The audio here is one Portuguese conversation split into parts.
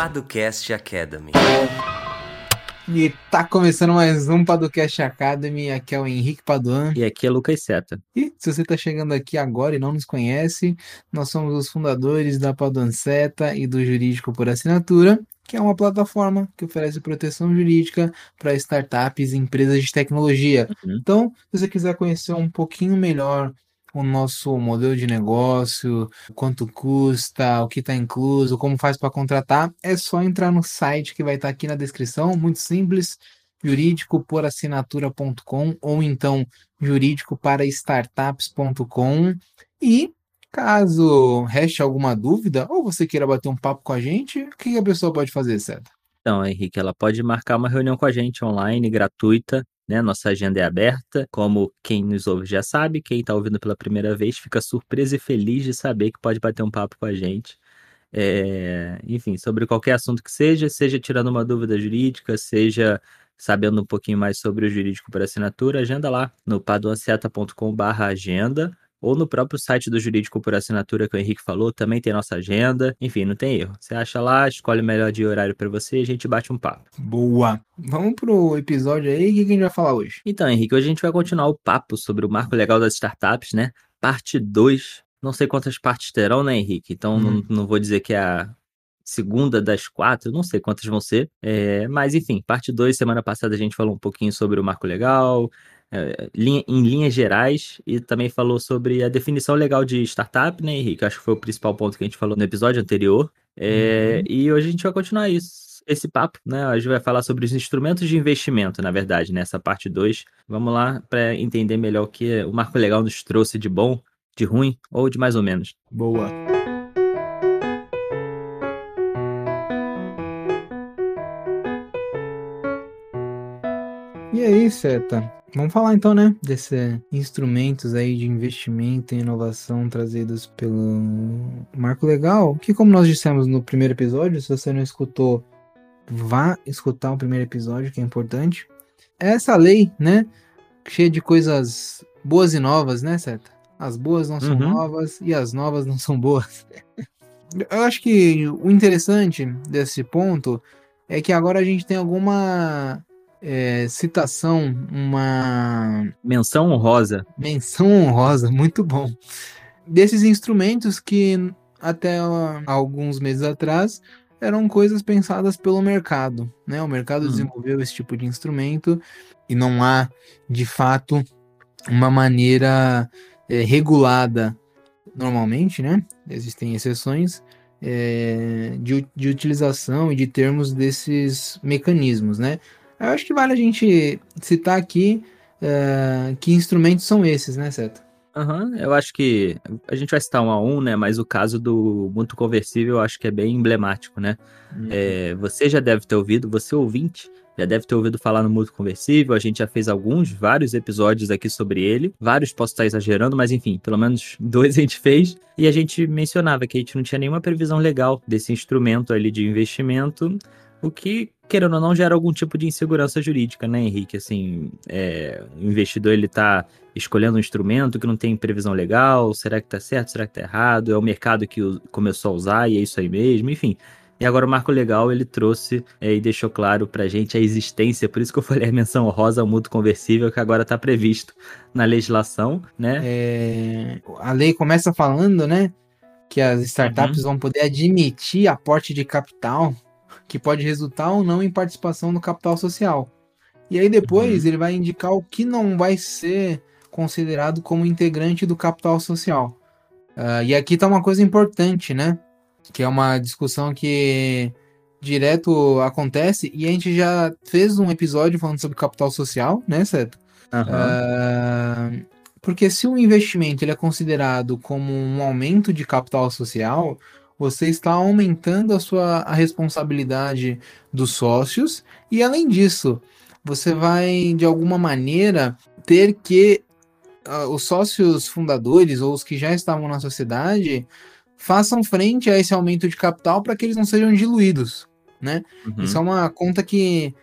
Paducast Academy. E tá começando mais um Paducast Academy. Aqui é o Henrique Paduan. E aqui é Lucas Seta. E se você tá chegando aqui agora e não nos conhece, nós somos os fundadores da Paduan Seta e do Jurídico por Assinatura, que é uma plataforma que oferece proteção jurídica para startups e empresas de tecnologia. Uhum. Então, se você quiser conhecer um pouquinho melhor o nosso modelo de negócio, quanto custa, o que está incluso, como faz para contratar, é só entrar no site que vai estar aqui na descrição, muito simples, jurídicoporassinatura.com ou então jurídicoparastartups.com e caso reste alguma dúvida ou você queira bater um papo com a gente, o que a pessoa pode fazer, Ceta? Então, Henrique, ela pode marcar uma reunião com a gente online, gratuita, né? Nossa agenda é aberta. Como quem nos ouve já sabe, quem está ouvindo pela primeira vez fica surpreso e feliz de saber que pode bater um papo com a gente. É, enfim, sobre qualquer assunto que seja, seja tirando uma dúvida jurídica, seja sabendo um pouquinho mais sobre o jurídico por assinatura, agenda lá no paduanceta.com/agenda ou no próprio site do Jurídico por Assinatura que o Henrique falou, também tem nossa agenda. Enfim, não tem erro. Você acha lá, escolhe o melhor dia e horário para você e a gente bate um papo. Boa! Vamos pro episódio aí, o que a gente vai falar hoje? Então, Henrique, hoje a gente vai continuar o papo sobre o marco legal das startups, né? Parte 2. Não sei quantas partes terão, né, Henrique? Então Hum. não, não vou dizer que é a segunda das quatro, não sei quantas vão ser. É, mas enfim, parte 2, semana passada a gente falou um pouquinho sobre o marco legal, em linhas gerais, e também falou sobre a definição legal de startup, né, Henrique? Acho que foi o principal ponto que a gente falou no episódio anterior. É, Uhum. E hoje a gente vai continuar isso, esse papo, né? A gente vai falar sobre os instrumentos de investimento, na verdade, nessa parte 2. Vamos lá para entender melhor o que o marco legal nos trouxe de bom, de ruim ou de mais ou menos. Boa! E aí, Seta? Vamos falar então, né, desses instrumentos aí de investimento e inovação trazidos pelo Marco Legal, que como nós dissemos no primeiro episódio, se você não escutou, vá escutar o primeiro episódio, que é importante. É Essa lei, né, cheia de coisas boas e novas, né, Seta? As boas não são Uhum. novas e as novas não são boas. Eu acho que o interessante desse ponto é que agora a gente tem alguma é, citação, uma Menção honrosa. menção honrosa, muito bom, desses instrumentos que até alguns meses atrás eram coisas pensadas pelo mercado, né? O mercado Hum. desenvolveu esse tipo de instrumento e não há, de fato, uma maneira é, regulada normalmente, né? Existem exceções é, de, de utilização e de termos desses mecanismos, né? Eu acho que vale a gente citar aqui é, que instrumentos são esses, né, Seta? Aham, eu acho que a gente vai citar um a um, né? Mas o caso do mútuo conversível eu acho que é bem emblemático, né? É, você já deve ter ouvido, você ouvinte, já deve ter ouvido falar no mútuo conversível. A gente já fez alguns, vários episódios aqui sobre ele. Vários posso estar exagerando, mas enfim, pelo menos dois a gente fez. E a gente mencionava que a gente não tinha nenhuma previsão legal desse instrumento ali de investimento, o que, querendo ou não, gera algum tipo de insegurança jurídica, né, Henrique? Assim, é, o investidor ele tá escolhendo um instrumento que não tem previsão legal, será que tá certo, será que tá errado? É o mercado que começou a usar e é isso aí mesmo, enfim. E agora o Marco Legal, ele trouxe é, e deixou claro pra gente a existência, por isso que eu falei a menção rosa ao mútuo conversível, que agora tá previsto na legislação, né? É, a lei começa falando, né, que as startups vão poder admitir aporte de capital que pode resultar ou não em participação no capital social. E aí depois ele vai indicar o que não vai ser considerado como integrante do capital social. Ah, e aqui tá uma coisa importante, né? Que é uma discussão que direto acontece e a gente já fez um episódio falando sobre capital social, né, Seto? Aham. Ah, porque se o investimento ele é considerado como um aumento de capital social, você está aumentando a sua a responsabilidade dos sócios e além disso, você vai de alguma maneira ter que ah, os sócios fundadores ou os que já estavam na sociedade façam frente a esse aumento de capital para que eles não sejam diluídos, né? Uhum. Isso é uma conta que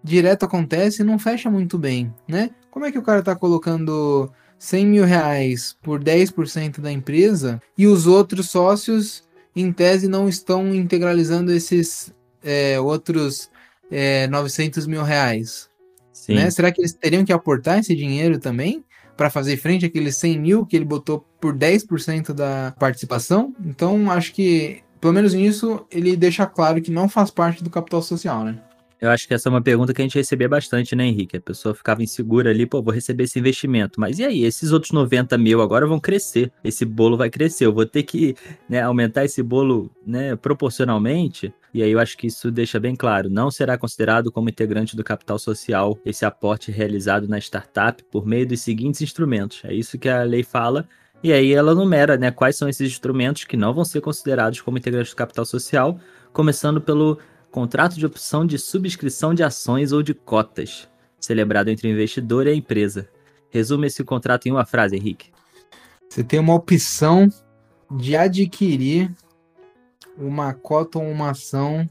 direto acontece e não fecha muito bem, né? Como é que o cara tá colocando 100 mil reais por 10% da empresa e os outros sócios em tese, não estão integralizando esses é, outros é, 900 mil reais? Né? Será que eles teriam que aportar esse dinheiro também? para fazer frente àqueles 100 mil que ele botou por 10% da participação. Então, acho que, pelo menos nisso, ele deixa claro que não faz parte do capital social, né? Eu acho que essa é uma pergunta que a gente recebia bastante, né, Henrique? A pessoa ficava insegura ali, pô, vou receber esse investimento. Mas e aí, esses outros 90 mil agora vão crescer. Esse bolo vai crescer. Eu vou ter que né, aumentar esse bolo né, proporcionalmente. E aí eu acho que isso deixa bem claro. Não será considerado como integrante do capital social esse aporte realizado na startup por meio dos seguintes instrumentos. É isso que a lei fala. E aí ela numera né, quais são esses instrumentos que não vão ser considerados como integrantes do capital social, começando pelo contrato de opção de subscrição de ações ou de cotas, celebrado entre o investidor e a empresa. Resume esse contrato em uma frase, Henrique. Você tem uma opção de adquirir uma cota ou uma ação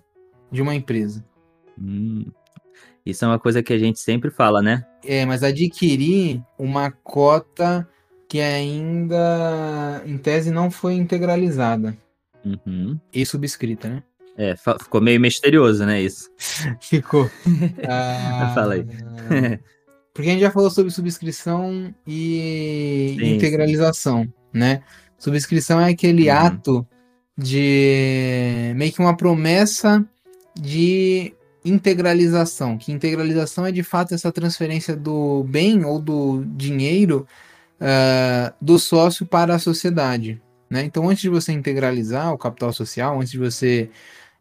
de uma empresa. Hum, isso é uma coisa que a gente sempre fala, né? É, mas adquirir uma cota que ainda, em tese, não foi integralizada. Uhum. E subscrita, né? É, ficou meio misterioso, né, isso? ficou. ah, Fala aí. porque a gente já falou sobre subscrição e sim, integralização, né? Subscrição é aquele uhum. ato de meio que uma promessa de integralização, que integralização é de fato essa transferência do bem ou do dinheiro uh, do sócio para a sociedade. Né? Então, antes de você integralizar o capital social, antes de você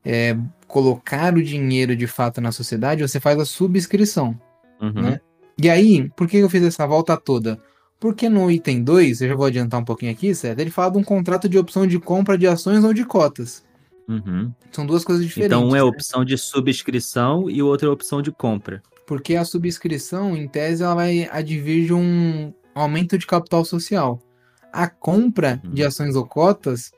é, colocar o dinheiro de fato na sociedade, você faz a subscrição. Uhum. Né? E aí, por que eu fiz essa volta toda? Porque no item 2, eu já vou adiantar um pouquinho aqui, certo? Ele fala de um contrato de opção de compra de ações ou de cotas. Uhum. São duas coisas diferentes. Então, um é né? opção de subscrição e o outro é opção de compra. Porque a subscrição, em tese, ela vai advir de um aumento de capital social. A compra uhum. de ações ou cotas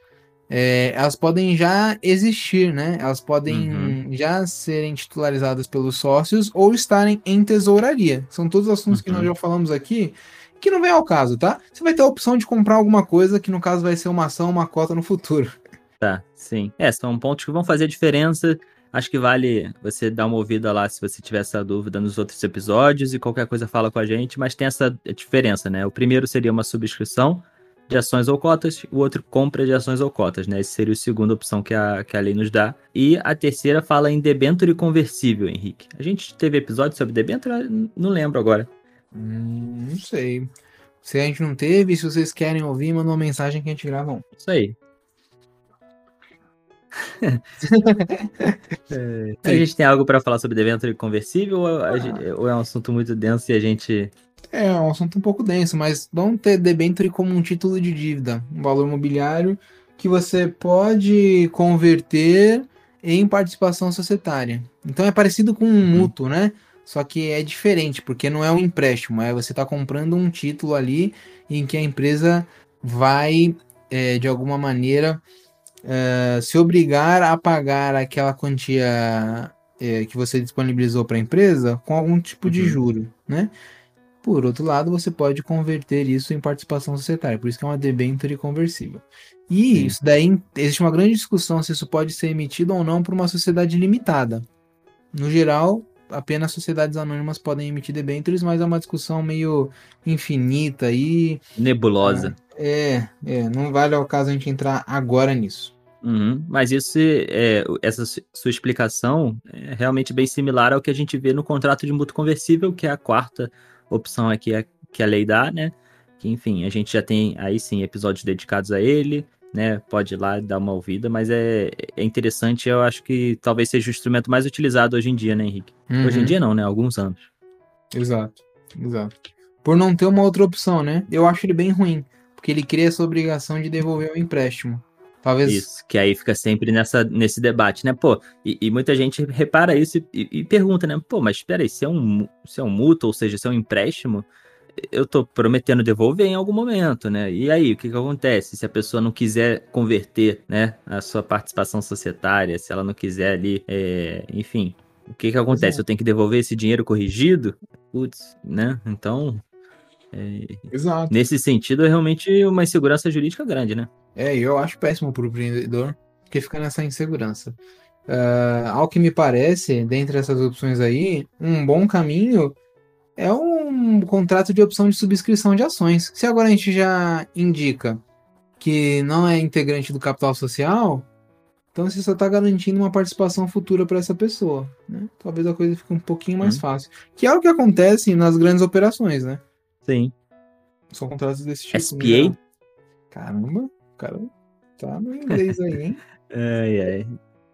é, elas podem já existir, né? Elas podem uhum. já serem titularizadas pelos sócios ou estarem em tesouraria. São todos assuntos uhum. que nós uhum. já falamos aqui, que não vem ao caso, tá? Você vai ter a opção de comprar alguma coisa que no caso vai ser uma ação, uma cota no futuro. Tá, sim. É, são pontos que vão fazer a diferença. Acho que vale você dar uma ouvida lá se você tiver essa dúvida nos outros episódios e qualquer coisa fala com a gente, mas tem essa diferença, né? O primeiro seria uma subscrição, de ações ou cotas, o outro compra de ações ou cotas, né? Essa seria a segunda opção que a, que a lei nos dá. E a terceira fala em debênture conversível, Henrique. A gente teve episódio sobre debênture? Não lembro agora. Hum, não sei. Se a gente não teve, se vocês querem ouvir, manda uma mensagem que a gente grava um. Isso aí. é, a gente tem algo para falar sobre debênture conversível ou, ah. ou é um assunto muito denso e a gente é, é um assunto um pouco denso, mas vamos ter debenture como um título de dívida, um valor imobiliário que você pode converter em participação societária. Então é parecido com um uhum. mútuo, né? Só que é diferente, porque não é um empréstimo, é você está comprando um título ali em que a empresa vai, é, de alguma maneira, é, se obrigar a pagar aquela quantia é, que você disponibilizou para a empresa com algum tipo uhum. de juro, né? Por outro lado, você pode converter isso em participação societária, por isso que é uma debênture conversível. E Sim. isso daí existe uma grande discussão se isso pode ser emitido ou não por uma sociedade limitada. No geral, apenas sociedades anônimas podem emitir debêntures, mas é uma discussão meio infinita e nebulosa. É, é, não vale ao caso a gente entrar agora nisso. Uhum, mas isso é, essa sua explicação é realmente bem similar ao que a gente vê no contrato de mútuo conversível, que é a quarta opção aqui é, que a lei dá, né? Que, enfim, a gente já tem aí sim episódios dedicados a ele, né? Pode ir lá dar uma ouvida, mas é, é interessante, eu acho que talvez seja o instrumento mais utilizado hoje em dia, né, Henrique? Uhum. Hoje em dia não, né? Alguns anos. Exato, exato. Por não ter uma outra opção, né? Eu acho ele bem ruim, porque ele cria essa obrigação de devolver o empréstimo. Talvez... Isso, que aí fica sempre nessa, nesse debate, né? Pô, e, e muita gente repara isso e, e, pergunta, né? Pô, mas espera aí, se é, um, se é um mútuo, ou seja, se é um empréstimo, eu tô prometendo devolver em algum momento, né? E aí, o que que acontece? Se a pessoa não quiser converter, né, a sua participação societária, se ela não quiser ali, é, enfim, o que que acontece? É. Eu tenho que devolver esse dinheiro corrigido? Putz, né? Então, é, Nesse sentido, é realmente uma insegurança jurídica grande, né? É, eu acho péssimo pro empreendedor. porque fica nessa insegurança. Uh, ao que me parece, dentre essas opções aí, um bom caminho é um contrato de opção de subscrição de ações. Se agora a gente já indica que não é integrante do capital social, então você só está garantindo uma participação futura para essa pessoa. Né? Talvez a coisa fique um pouquinho mais hum. fácil. Que é o que acontece nas grandes operações, né? Sim. São contratos desse tipo. SPA? Né? Caramba, o cara tá no inglês aí, hein? ai, ai.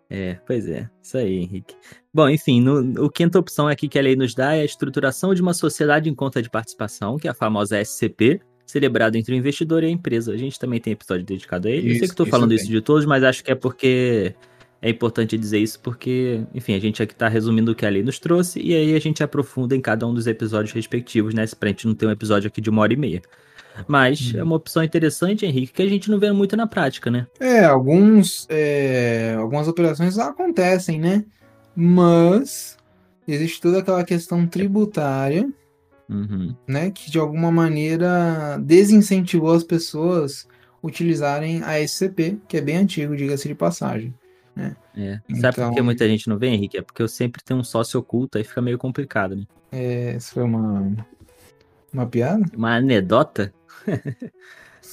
É, pois é, isso aí, Henrique. Bom, enfim, no, o quinta opção aqui que a lei nos dá é a estruturação de uma sociedade em conta de participação, que é a famosa SCP, celebrado entre o investidor e a empresa. A gente também tem episódio dedicado a ele. Isso, Eu sei que estou falando isso de todos, mas acho que é porque é importante dizer isso, porque, enfim, a gente aqui está resumindo o que a lei nos trouxe, e aí a gente aprofunda em cada um dos episódios respectivos, né? Pra gente não ter um episódio aqui de uma hora e meia. Mas hum. é uma opção interessante, Henrique, que a gente não vê muito na prática, né? É, alguns, é, algumas operações acontecem, né? Mas existe toda aquela questão tributária, uhum. né? Que de alguma maneira desincentivou as pessoas utilizarem a SCP, que é bem antigo, diga-se de passagem. É. Sabe então, por que então muita gente não vê, Henrique? É porque eu sempre tenho um sócio oculto, aí fica meio complicado, né? É, isso foi uma, uma piada? Uma anedota?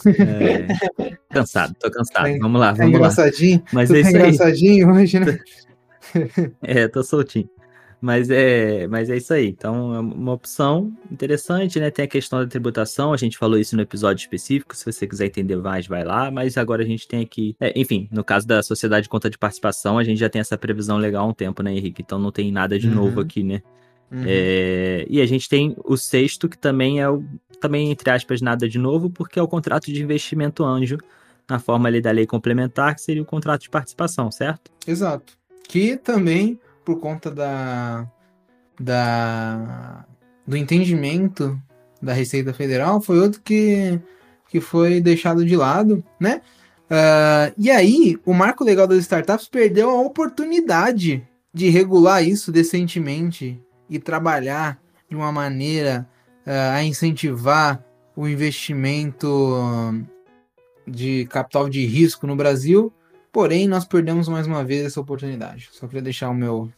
É... cansado, tô cansado. É, vamos lá, vamos é engraçadinho. lá. Mas é isso engraçadinho aí. hoje, né? é, tô soltinho. Mas é, mas é isso aí. Então, é uma opção interessante, né? Tem a questão da tributação, a gente falou isso no episódio específico. Se você quiser entender mais, vai lá. Mas agora a gente tem aqui. É, enfim, no caso da sociedade de conta de participação, a gente já tem essa previsão legal há um tempo, né, Henrique? Então não tem nada de uhum. novo aqui, né? Uhum. É, e a gente tem o sexto, que também é o. Também, entre aspas, nada de novo, porque é o contrato de investimento anjo, na forma ali da lei complementar, que seria o contrato de participação, certo? Exato. Que também por conta da, da do entendimento da Receita Federal foi outro que, que foi deixado de lado, né? Uh, e aí, o marco legal das startups perdeu a oportunidade de regular isso decentemente e trabalhar de uma maneira uh, a incentivar o investimento de capital de risco no Brasil. Porém, nós perdemos mais uma vez essa oportunidade. Só queria deixar o meu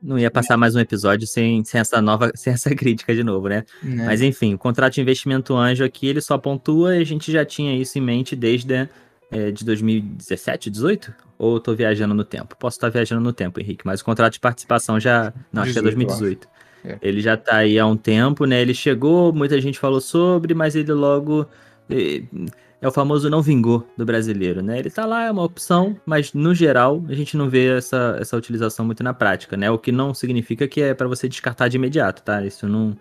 não ia passar mais um episódio sem, sem essa nova, sem essa crítica de novo, né? né? Mas enfim, o contrato de investimento anjo aqui, ele só pontua e a gente já tinha isso em mente desde é, de 2017, 18? Ou eu tô viajando no tempo? Posso estar viajando no tempo, Henrique, mas o contrato de participação já. Não, 18, acho que é 2018. É. Ele já tá aí há um tempo, né? Ele chegou, muita gente falou sobre, mas ele logo. Eh, é o famoso não vingou do brasileiro, né? Ele tá lá, é uma opção, mas no geral a gente não vê essa, essa utilização muito na prática, né? O que não significa que é para você descartar de imediato, tá? Isso não.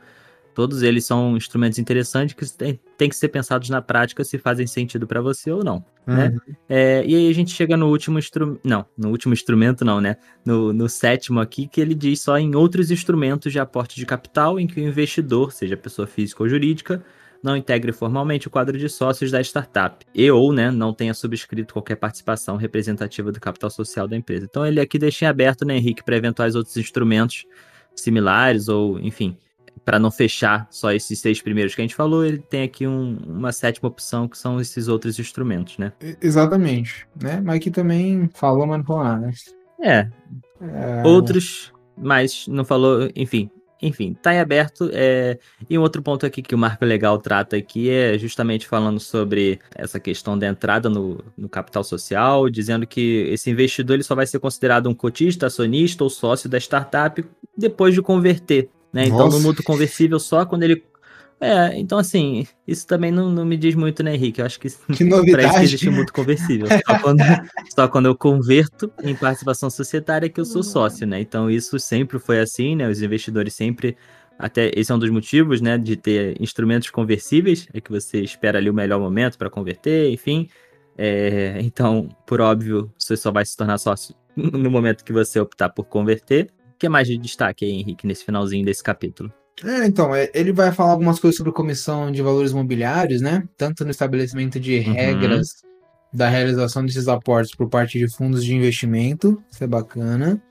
Todos eles são instrumentos interessantes que tem, tem que ser pensados na prática se fazem sentido para você ou não, né? uhum. né? É, e aí a gente chega no último instrumento, não, no último instrumento não, né? No, no sétimo aqui, que ele diz só em outros instrumentos de aporte de capital em que o investidor, seja pessoa física ou jurídica, não integre formalmente o quadro de sócios da startup e ou né, não tenha subscrito qualquer participação representativa do capital social da empresa. Então ele aqui deixa em aberto, né, Henrique, para eventuais outros instrumentos similares ou, enfim, para não fechar só esses seis primeiros que a gente falou, ele tem aqui um, uma sétima opção que são esses outros instrumentos, né? Exatamente, né? Mas aqui também falou, mas não falou nada. É. é. Outros, mas não falou, enfim, enfim, tá em aberto. É... E um outro ponto aqui que o Marco Legal trata aqui é justamente falando sobre essa questão da entrada no, no capital social, dizendo que esse investidor ele só vai ser considerado um cotista, acionista ou sócio da startup depois de converter. Né? Então, no mútuo conversível, só quando ele é, então assim, isso também não, não me diz muito, né, Henrique? Eu acho que, que novidade. pra isso existe muito conversível. Só quando, só quando eu converto em participação societária que eu sou sócio, né? Então isso sempre foi assim, né? Os investidores sempre. Até esse é um dos motivos, né, de ter instrumentos conversíveis, é que você espera ali o melhor momento para converter, enfim. É, então, por óbvio, você só vai se tornar sócio no momento que você optar por converter. O que mais de destaque aí, Henrique, nesse finalzinho desse capítulo? É, então, é, ele vai falar algumas coisas sobre comissão de valores imobiliários, né? Tanto no estabelecimento de uhum. regras da realização desses aportes por parte de fundos de investimento, isso é bacana.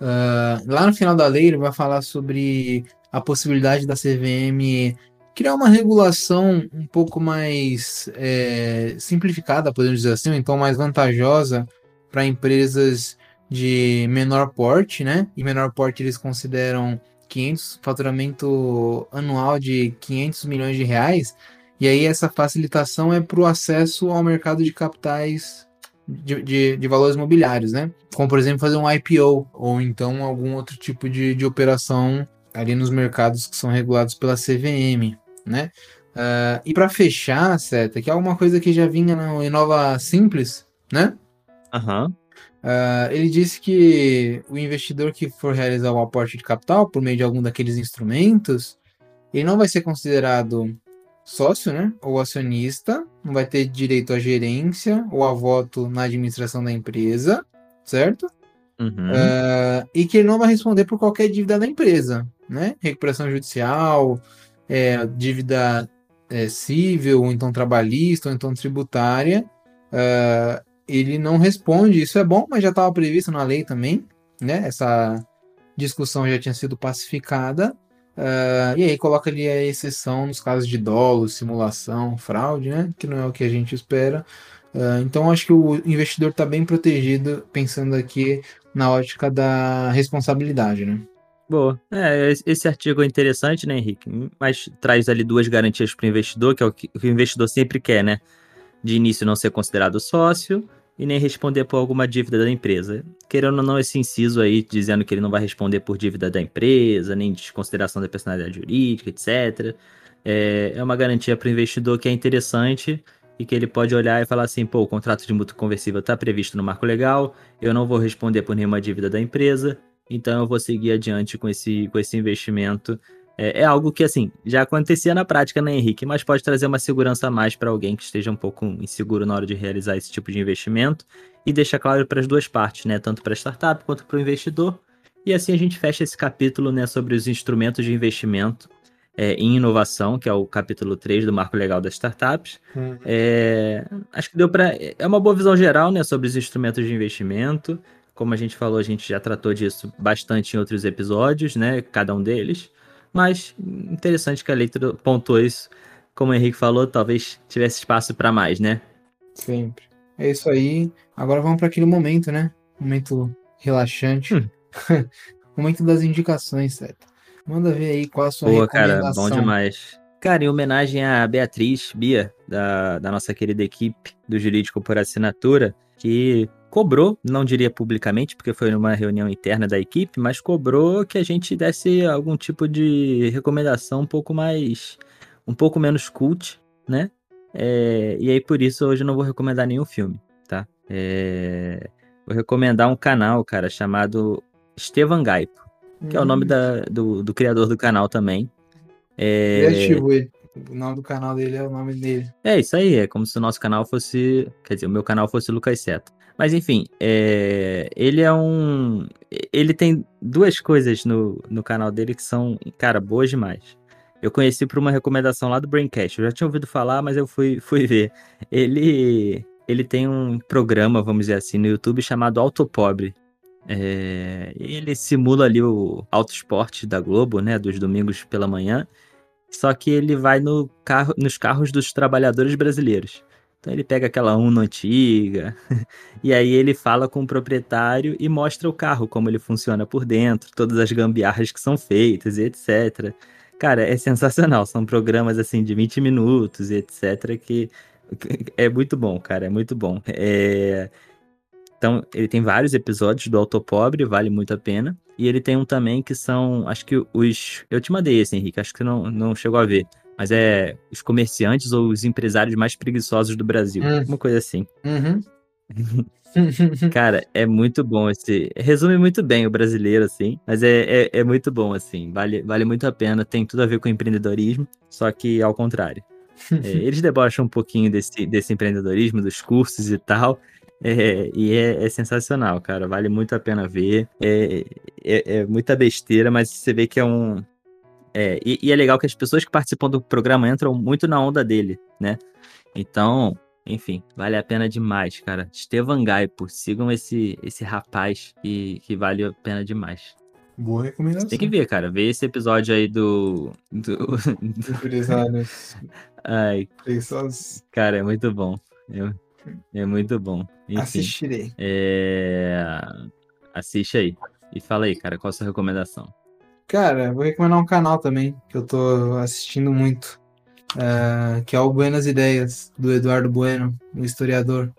Uh, lá no final da lei, ele vai falar sobre a possibilidade da CVM criar uma regulação um pouco mais é, simplificada, podemos dizer assim, então mais vantajosa para empresas de menor porte, né? E menor porte eles consideram 500 faturamento anual de 500 milhões de reais. E aí essa facilitação é para o acesso ao mercado de capitais de, de, de, valores mobiliários, né? Como por exemplo fazer um IPO ou então algum outro tipo de, de operação ali nos mercados que são regulados pela CVM, né? Uh, e para fechar, Seta, que é alguma coisa que já vinha no Inova Simples, né? Aham. Uhum. Uh, ele disse que o investidor que for realizar o aporte de capital por meio de algum daqueles instrumentos, ele não vai ser considerado sócio, né? Ou acionista, não vai ter direito à gerência ou a voto na administração da empresa, certo? Uhum. Uh, e que ele não vai responder por qualquer dívida da empresa, né? Recuperação judicial, é, dívida é, civil, ou então trabalhista, ou então tributária. Uh, ele não responde. Isso é bom, mas já estava previsto na lei também, né? Essa discussão já tinha sido pacificada. Uh, e aí coloca ali a exceção nos casos de dolo, simulação, fraude, né? Que não é o que a gente espera. Uh, então acho que o investidor está bem protegido, pensando aqui na ótica da responsabilidade, né? Boa. É, esse artigo é interessante, né, Henrique? Mas traz ali duas garantias para o investidor, que é o que o investidor sempre quer, né? De início não ser considerado sócio e nem responder por alguma dívida da empresa. Querendo ou não, esse inciso aí, dizendo que ele não vai responder por dívida da empresa, nem desconsideração da personalidade jurídica, etc. É, é uma garantia para o investidor que é interessante e que ele pode olhar e falar assim: pô, o contrato de mútuo conversível está previsto no marco legal, eu não vou responder por nenhuma dívida da empresa, então eu vou seguir adiante com esse, com esse investimento é, é, algo que, assim, já acontecia na prática, né, Henrique? Mas pode trazer uma segurança a mais para alguém que esteja um pouco inseguro na hora de realizar esse tipo de investimento e deixa claro para as duas partes, né? Tanto para a startup quanto para o investidor. E assim a gente fecha esse capítulo, né, sobre os instrumentos de investimento é, em inovação, que é o capítulo 3 do Marco Legal das Startups. Uhum. É, acho que deu para. É uma boa visão geral, né, sobre os instrumentos de investimento. Como a gente falou, a gente já tratou disso bastante em outros episódios, né? Cada um deles. Mas interessante que a leitura pontuou isso. Como o Henrique falou, talvez tivesse espaço para mais, né? Sempre. É isso aí. Agora vamos para aquele momento, né? Momento relaxante. Hum. momento das indicações, certo? Manda ver aí qual a sua Pô, cara, bom demais. Cara, em homenagem a Beatriz Bia, da, da nossa querida equipe do Jurídico por Assinatura, que cobrou, não diria publicamente, porque foi numa reunião interna da equipe, mas cobrou que a gente desse algum tipo de recomendação um pouco mais. um pouco menos cult, né? É, e aí por isso hoje eu não vou recomendar nenhum filme, tá? É, vou recomendar um canal, cara, chamado Estevan Gaipo, que hum. é o nome hum. da, do, do criador do canal também. É... Criativo ele. O nome do canal dele é o nome dele. É isso aí, é como se o nosso canal fosse. Quer dizer, o meu canal fosse Lucas Seto. Mas enfim, é, ele é um. Ele tem duas coisas no, no canal dele que são, cara, boas demais. Eu conheci por uma recomendação lá do Braincast. Eu já tinha ouvido falar, mas eu fui, fui ver. Ele, ele tem um programa, vamos dizer assim, no YouTube chamado Autopobre. É, ele simula ali o auto esporte da Globo, né? Dos domingos pela manhã. Só que ele vai no carro, nos carros dos trabalhadores brasileiros. Então ele pega aquela Uno antiga, e aí ele fala com o proprietário e mostra o carro, como ele funciona por dentro, todas as gambiarras que são feitas e etc. Cara, é sensacional. São programas assim de 20 minutos e etc. que é muito bom, cara, é muito bom. É... Então, ele tem vários episódios do Autopobre, vale muito a pena. E ele tem um também que são, acho que os. Eu te mandei esse, Henrique, acho que não, não chegou a ver mas é os comerciantes ou os empresários mais preguiçosos do Brasil. Hum. Uma coisa assim. Uhum. Cara, é muito bom esse. Resume muito bem o brasileiro, assim. Mas é, é, é, muito bom, assim. Vale, vale muito a pena. Tem tudo a ver com empreendedorismo, só que ao contrário. É, eles debocham um pouquinho desse, desse empreendedorismo, dos cursos e tal. É, e é, é, sensacional, cara. Vale muito a pena ver. É, é, é muita besteira, mas você vê que é um, é, e, e, é legal que as pessoas que participam do programa entram muito na onda dele, né? Então, enfim, vale a pena demais, cara. Estevan Gaipo, sigam esse, esse rapaz que, que vale a pena demais. Boa recomendação. Tem que ver, cara. Ver esse episódio aí do. do... Empresários. Ai. Preguiçosos. Cara, é muito bom. Eu... É muito bom. Enfim, Assistirei. é... Assiste aí. E fala aí, cara, qual a sua recomendação? Cara, vou recomendar um canal também, que eu tô assistindo muito. eh, que é o Buenas Ideias, do Eduardo Bueno, um historiador.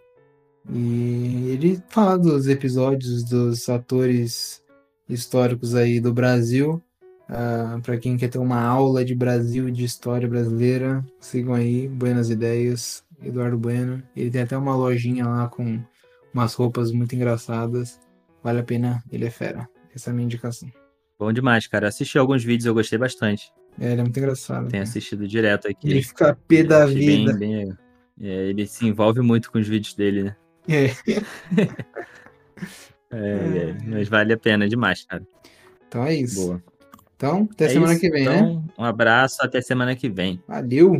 E ele fala dos episódios dos atores históricos aí do Brasil. Uh, para quem quer ter uma aula de Brasil e de história brasileira, sigam aí, Buenas Ideias, Eduardo Bueno. Ele tem até uma lojinha lá com umas roupas muito engraçadas. Vale a pena, ele é fera. Essa é a minha indicação. Bom demais, cara. Assisti alguns vídeos, eu gostei bastante. É, ele é muito engraçado. Tenho cara. assistido direto aqui. Ele fica pé da Achei bem- vida. bem- é, ele se envolve muito com os vídeos dele, né? É. É, é, mas vale a pena demais, cara. Então é isso. Boa. Então, até É semana isso. que vem, né? então, Um abraço, até semana que vem. Valeu!